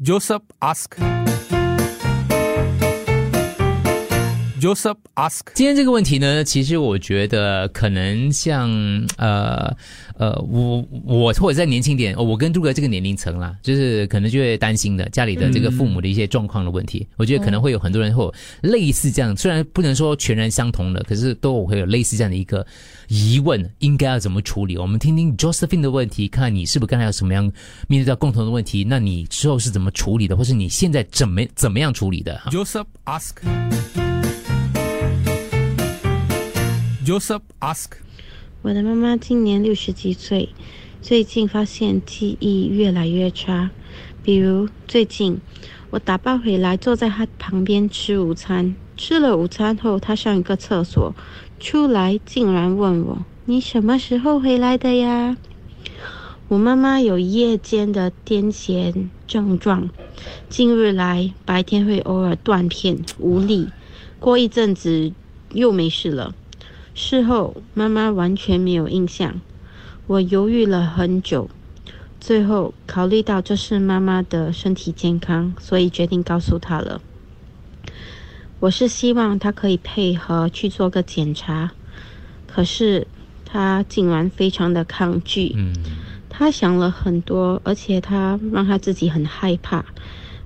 Joseph ask. Joseph ask. 今天这个问题呢，其实我觉得可能像呃呃，我我或者再年轻点，哦我跟杜哥这个年龄层啦，就是可能就会担心的家里的这个父母的一些状况的问题。我觉得可能会有很多人会有类似这样，虽然不能说全然相同的，可是都会有类似这样的一个疑问，应该要怎么处理？我们听听 Josephine 的问题，看看你是不是刚才有什么样面对到共同的问题，那你之后是怎么处理的，或是你现在怎么怎么样处理的？Joseph ask. Joseph ask. 我的妈妈今年六十几岁，最近发现记忆越来越差。比如最近，我打包回来，坐在她旁边吃午餐。吃了午餐后，她上一个厕所，出来竟然问我：“你什么时候回来的呀？”我妈妈有夜间的癫痫症状，近日来白天会偶尔断片无力，过一阵子又没事了。事后，妈妈完全没有印象。我犹豫了很久，最后考虑到这是妈妈的身体健康，所以决定告诉她了。我是希望她可以配合去做个检查，可是她竟然非常的抗拒。嗯，她想了很多，而且她让她自己很害怕。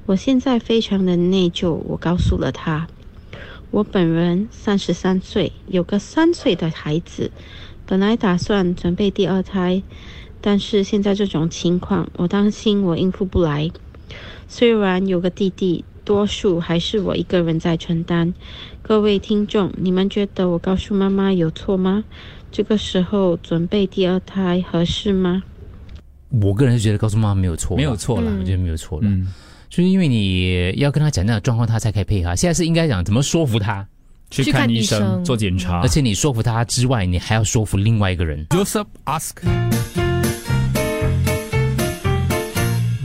我现在非常的内疚，我告诉了她。我本人三十三岁，有个三岁的孩子，本来打算准备第二胎，但是现在这种情况，我担心我应付不来。虽然有个弟弟，多数还是我一个人在承担。各位听众，你们觉得我告诉妈妈有错吗？这个时候准备第二胎合适吗？我个人是觉得告诉妈妈没有错，没有错啦我觉得没有错了。嗯，就是因为你要跟他讲那样的状况，他才可以配合。现在是应该讲怎么说服他，去去看看医生做检查，而且你说服他之外，你还要说服另外一个人。Joseph ask.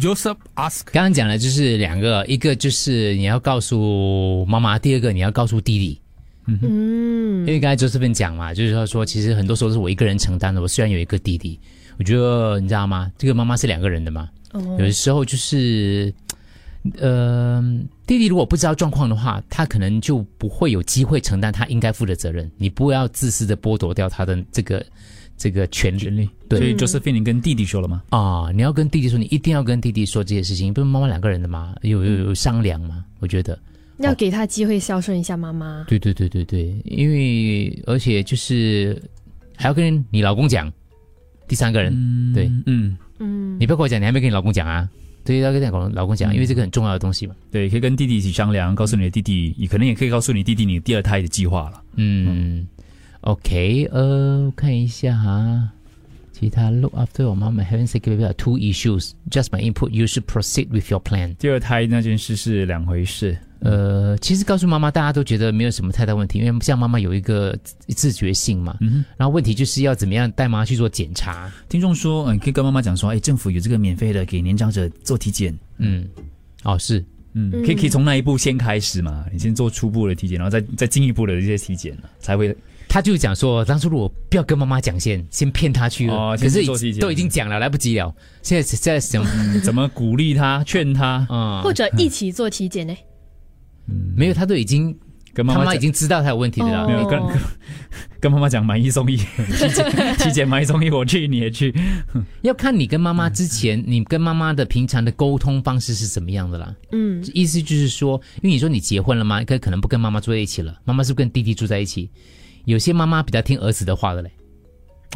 Joseph ask. 刚刚讲的就是两个，一个就是你要告诉妈妈，第二个你要告诉弟弟。嗯因为刚才 Joseph 讲嘛，就是说说，其实很多时候是我一个人承担的。我虽然有一个弟弟，我觉得你知道吗？这个妈妈是两个人的嘛，哦有的时候就是，呃，弟弟如果不知道状况的话，他可能就不会有机会承担他应该负的责任。你不要自私的剥夺掉他的这个这个权利权利。对所以 Josephine 你跟弟弟说了吗？啊！你要跟弟弟说，你一定要跟弟弟说这些事情，不是妈妈两个人的吗，有有有商量吗？我觉得。要给他机会孝顺一下妈妈。对对对对对，因为而且就是还要跟你老公讲，第三个人，对嗯，嗯，你不要跟我讲，你还没跟你老公讲啊？对，要跟你老老公讲，因为这个很重要的东西嘛。对，可以跟弟弟一起商量，告诉你的弟弟，你可能也可以告诉你弟弟你第二胎的计划了。嗯，OK，呃，我看一下哈。其他 look after your mom and having sick baby are two issues. Just my input. You should proceed with your plan. 第二胎那件事是两回事。呃，其实告诉妈妈，大家都觉得没有什么太大问题，因为像妈妈有一个自自觉性嘛。嗯哼，然后问题就是要怎么样带妈妈去做检查。听众说，嗯，可以跟妈妈讲说，哎，政府有这个免费的给年长者做体检，嗯，哦，是，嗯，可以可以从那一步先开始嘛，你先做初步的体检，然后再再进一步的一些体检才会他就讲说，当初如果不要跟妈妈讲先，先骗她去了，哦可是都已经讲了，来不及了。现在现在想，嗯 怎么鼓励他、劝他，啊、或者一起做体检呢？没有，他都已经，跟妈妈已经知道他有问题的了。哦没有跟跟跟妈妈讲买一送一，体检体检买一送一，我去你也去，要看你跟妈妈之前，你跟妈妈的平常的沟通方式是怎么样的啦。嗯，意思就是说，因为你说你结婚了吗？可可能不跟妈妈住在一起了，妈妈是不是跟弟弟住在一起？有些妈妈比较听儿子的话的嘞。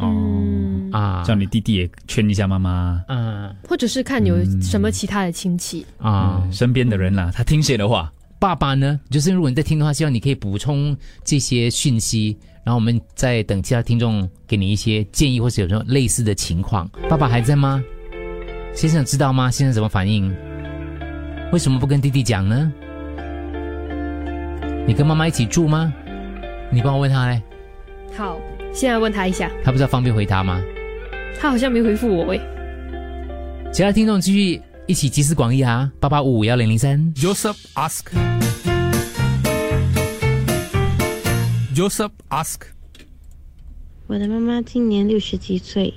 嗯啊，叫你弟弟也劝一下妈妈，啊或者是看有什么其他的亲戚。啊，嗯，身边的人啦，他听谁的话？爸爸呢，就是如果你在听的话，希望你可以补充这些讯息，然后我们再等其他听众给你一些建议，或者有什么类似的情况。爸爸还在吗？先生知道吗？先生怎么反应？为什么不跟弟弟讲呢？你跟妈妈一起住吗？你帮我问他嘞，好，现在问他一下，他不知道方便回答吗？他好像没回复我诶。其他听众继续一起集思广益啊！八八五五幺零零三。Joseph ask. Joseph ask. 我的妈妈今年六十几岁，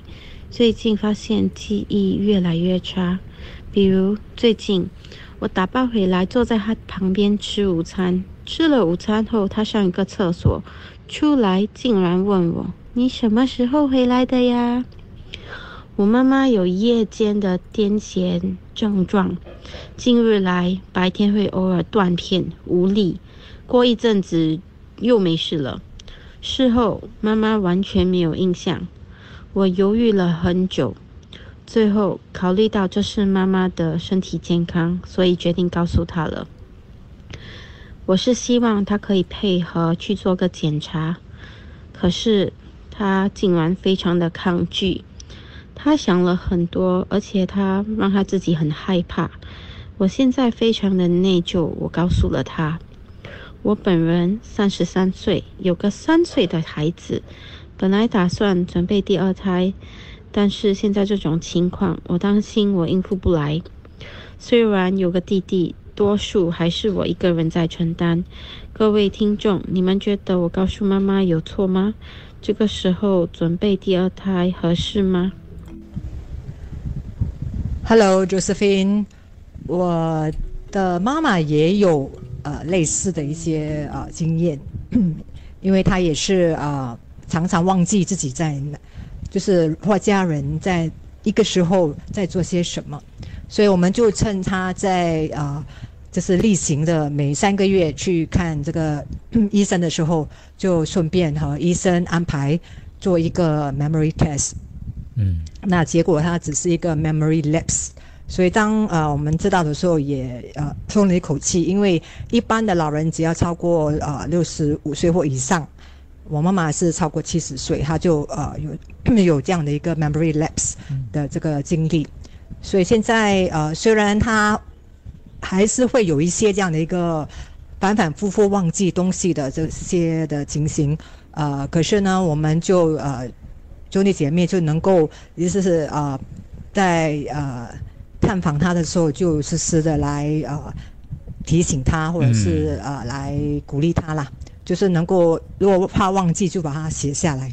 最近发现记忆越来越差。比如最近，我打包回来，坐在她旁边吃午餐。吃了午餐后，他上一个厕所，出来竟然问我：“你什么时候回来的呀？”我妈妈有夜间的癫痫症状，近日来白天会偶尔断片无力，过一阵子又没事了。事后妈妈完全没有印象，我犹豫了很久，最后考虑到这是妈妈的身体健康，所以决定告诉她了。我是希望她可以配合去做个检查，可是她竟然非常的抗拒。他想了很多，而且他让他自己很害怕。我现在非常的内疚。我告诉了他，我本人三十三岁，有个三岁的孩子，本来打算准备第二胎，但是现在这种情况，我担心我应付不来。虽然有个弟弟，多数还是我一个人在承担。各位听众，你们觉得我告诉妈妈有错吗？这个时候准备第二胎合适吗？Hello, Josephine，我的妈妈也有呃类似的一些呃经验，因为她也是啊常常忘记自己在，就是或家人在一个时候在做些什么，所以我们就趁他在啊就是例行的每三个月去看这个 医生的时候，就顺便和医生安排做一个 memory test。嗯，那结果他只是一个 memory lapse，所以当呃我们知道的时候也呃松了一口气，因为一般的老人只要超过呃六十五岁或以上，我妈妈是超过七十岁，她就呃有 有这样的一个 memory lapse 的这个经历，所以现在呃虽然他还是会有一些这样的一个反反复复忘记东西的这些的情形，呃，可是呢，我们就呃。兄弟姐妹就能够，意思是呃，在呃探访他的时候，就时时的来呃提醒他，或者是呃来鼓励他啦。就是能够，如果怕忘记，就把它写下来。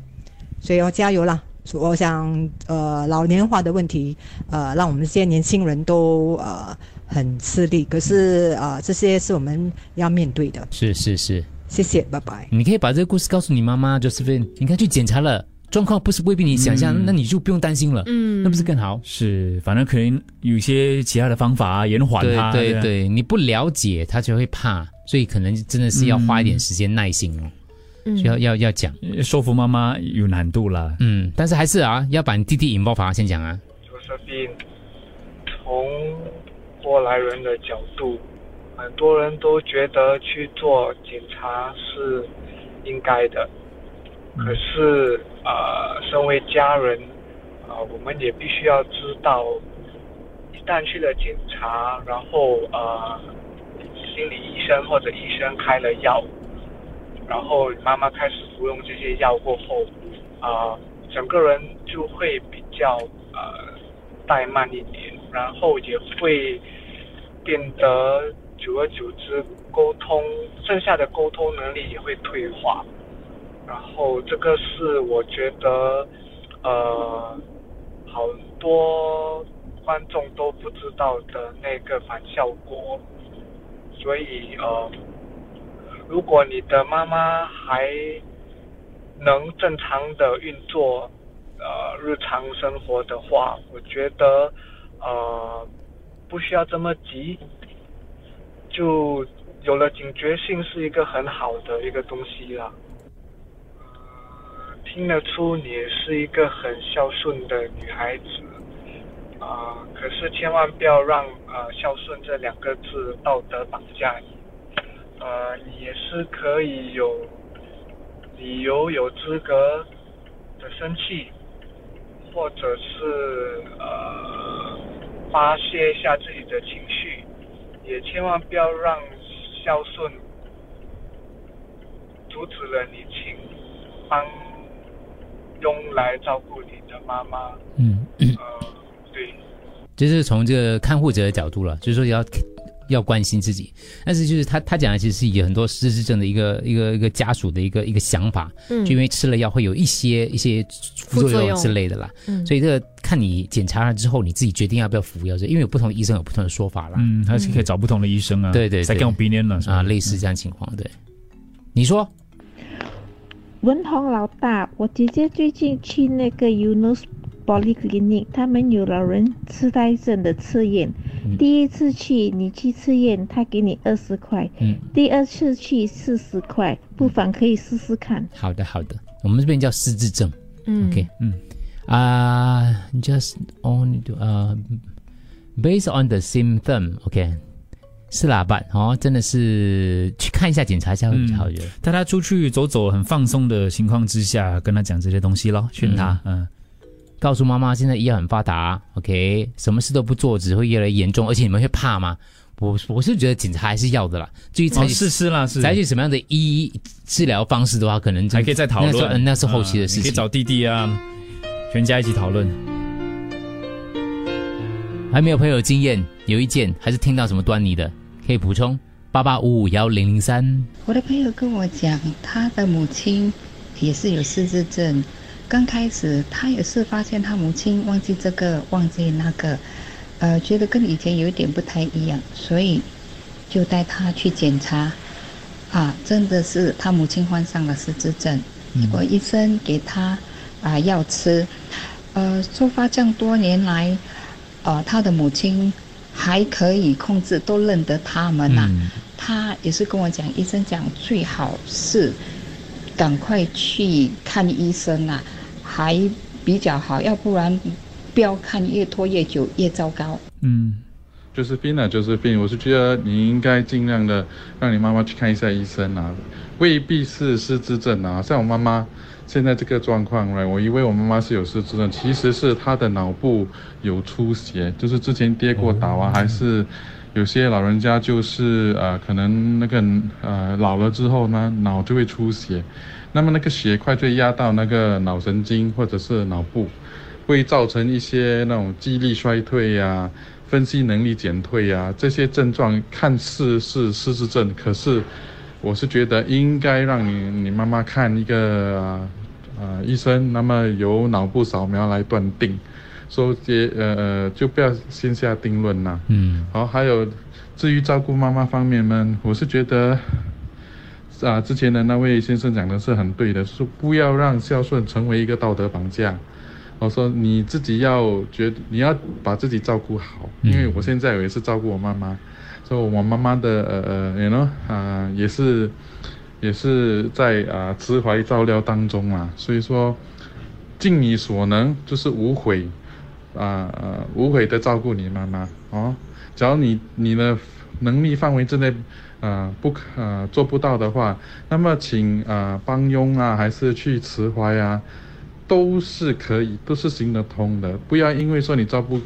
所以要加油啦！我想呃老年化的问题，呃让我们这些年轻人都呃很吃力。可是啊，这些是我们要面对的。是是是，谢谢，拜拜。你可以把这个故事告诉你妈妈，就是你看去检查了。状况不是未必你想象，那你就不用担心了，嗯，那不是更好？是，反正可能有些其他的方法啊，延缓它。对对对，你不了解他就会怕，所以可能真的是要花一点时间耐心哦，要要要讲说服妈妈有难度了，嗯，但是还是啊，要把你弟弟引爆法先讲啊。就是病，从过来人的角度，很多人都觉得去做检查是应该的。可是，呃，身为家人，啊，我们也必须要知道，一旦去了检查，然后呃，心理医生或者医生开了药，然后妈妈开始服用这些药过后，啊，整个人就会比较呃怠慢一点，然后也会变得久而久之沟通剩下的沟通能力也会退化。然后这个是我觉得，呃，好多观众都不知道的那个反效果，所以呃，如果你的妈妈还能正常的运作呃日常生活的话，我觉得呃不需要这么急，就有了警觉性是一个很好的一个东西了。听得出你是一个很孝顺的女孩子，啊，可是千万不要让呃孝顺这两个字道德绑架你，呃，你也是可以有理由、有资格的生气，或者是呃发泄一下自己的情绪，也千万不要让孝顺阻止了你请帮。用来照顾你的妈妈，嗯，呃，对，就是从这个看护者的角度了，就是说要要关心自己，但是就是他他讲的其实是有很多失智症的一个一个一个家属的一个一个想法，嗯，就因为吃了药会有一些一些副作用之类的啦，嗯，所以这个看。你检查了之后，你自己决定要不要服药，因为有不同的医生有不同的说法啦。嗯，还是可以找不同的医生啊。对对对再跟我 opinion 了啊，类似这样情况，对。你说文宏老大，我姐姐最近去那个 Yunus Polyclinic，他们有老人痴呆症的测验。嗯第一次去你去测验，他给你二十块；嗯，第二次去四十块，不妨可以试试看。好的好的，我们这边叫失智症。嗯 OK，嗯啊、j u s t on 呃、based on the symptom，OK，、是啦，吧？哦，真的是去看一下检查一下会比较好，我觉得。带他出去走走，很放松的情况之下，跟他讲这些东西咯，劝他。嗯，告诉妈妈，现在医药很发达，OK，什么事都不做，只会越来越严重，而且你们会怕吗？我我是觉得警察还是要的啦。至于采哦，取、是是啦，是采取什么样的医治疗方式的话，可能就还可以再讨论，嗯那是后期的事情。啊可以找弟弟啊，全家一起讨论。还没有朋友有经验、有意见，还是听到什么端倪的，可以补充八八五五幺零零三。我的朋友跟我讲，他的母亲也是有失智症。刚开始他也是发现他母亲忘记这个忘记那个，呃，觉得跟以前有一点不太一样，所以就带他去检查。啊，真的是他母亲患上了失智症，结果医生给他啊药吃，呃，出发这样多年来，呃，他的母亲还可以控制，都认得他们呐、嗯。他也是跟我讲，医生讲最好是赶快去看医生啦、还比较好，要不然不要看越拖越久越糟糕。嗯，就是病啊，就是病。我是觉得你应该尽量的让你妈妈去看一下医生啊，未必是失智症啊。像我妈妈现在这个状况呢，我以为我妈妈是有失智症，其实是她的脑部有出血，就是之前跌过倒啊，还是有些老人家就是呃，可能那个呃老了之后呢，脑就会出血，那么那个血块就压到那个脑神经或者是脑部。会造成一些那种记忆力衰退呀、分析能力减退呀、这些症状看似是失智症，可是我是觉得应该让你你妈妈看一个啊、呃医生，那么由脑部扫描来断定，说这呃呃就不要先下定论呐。嗯，好，还有至于照顾妈妈方面呢，我是觉得。啊，之前的那位先生讲的是很对的，说不要让孝顺成为一个道德绑架。我说你自己要觉你要把自己照顾好，因为我现在也是照顾我妈妈，所以我妈妈的呃呃，you know 啊、也是也是在啊、慈怀照料当中嘛，所以说尽你所能就是无悔啊无悔的照顾你妈妈哦，只要你你的能力范围之内。呃、不可做不到的话，那么请呃、帮佣啊，还是去慈怀啊，都是可以，都是行得通的。不要因为说你照顾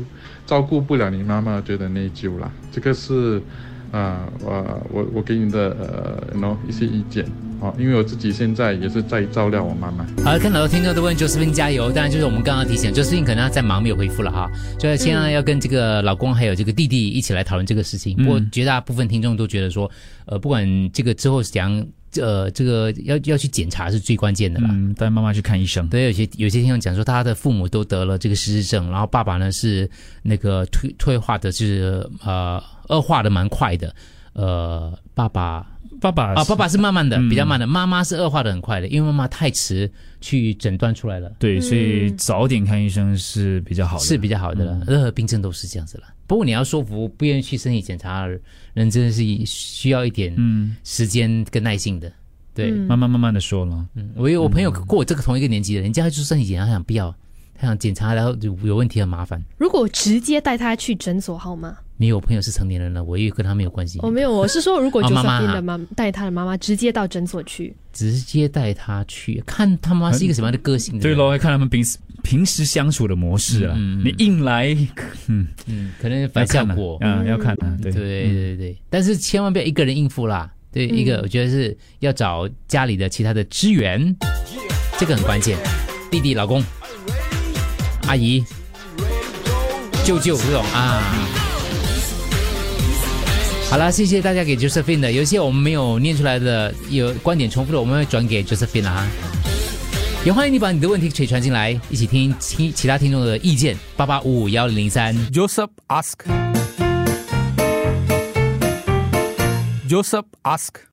照顾不了你妈妈，觉得内疚啦。这个是呃，我我我给你的呃，no 一些意见哦，因为我自己现在也是在照料我妈妈。好，看到的听众都问 Josephine 加油，当然就是我们刚刚提醒，Josephine 可能她在忙没有回复了哈，所以现在要跟这个老公还有这个弟弟一起来讨论这个事情。嗯不过绝大部分听众都觉得说，呃，不管这个之后是怎样，呃，这个要要去检查是最关键的啦。嗯，带妈妈去看医生。对，有些有些听众讲说，他的父母都得了这个失智症，然后爸爸呢是那个退退化的，就是呃恶化的蛮快的。呃，爸爸爸爸啊，爸爸是慢慢的，嗯比较慢的，妈妈是恶化的很快的，因为妈妈太迟去诊断出来了，对，所以早点看医生是比较好的。是比较好的了。任何病症都是这样子了。不过你要说服不愿意去身体检查的人，真的是需要一点嗯，时间跟耐性的。对，嗯慢慢慢慢的说了。嗯，我有我朋友跟我这个同一个年纪的，人家就是身体检查，他想不要，他想检查，然后有有问题很麻烦。如果直接带他去诊所好吗？没有，我朋友是成年人了，我也跟他没有关系。哦，没有，我是说，如果哦妈妈 Josephine 的妈带他的妈妈直接到诊所去，直接带他去看他妈是一个什么样的个性。对喽，要看他们平时平时相处的模式啊。嗯嗯嗯你硬来，嗯，嗯，可能反效果。啊，要看啊，对对对对对，但是千万不要一个人应付啦。对，一个我觉得是要找家里的其他的支援，这个很关键。弟弟、老公、阿姨、舅舅这种啊。好了，谢谢大家给 Josephine 的，有一些我们没有念出来的，有观点重复的，我们会转给 Josephine。啊也欢迎你把你的问题可以传进来，一起听听其他听众的意见。八八五五幺零零三。Joseph ask. Joseph ask.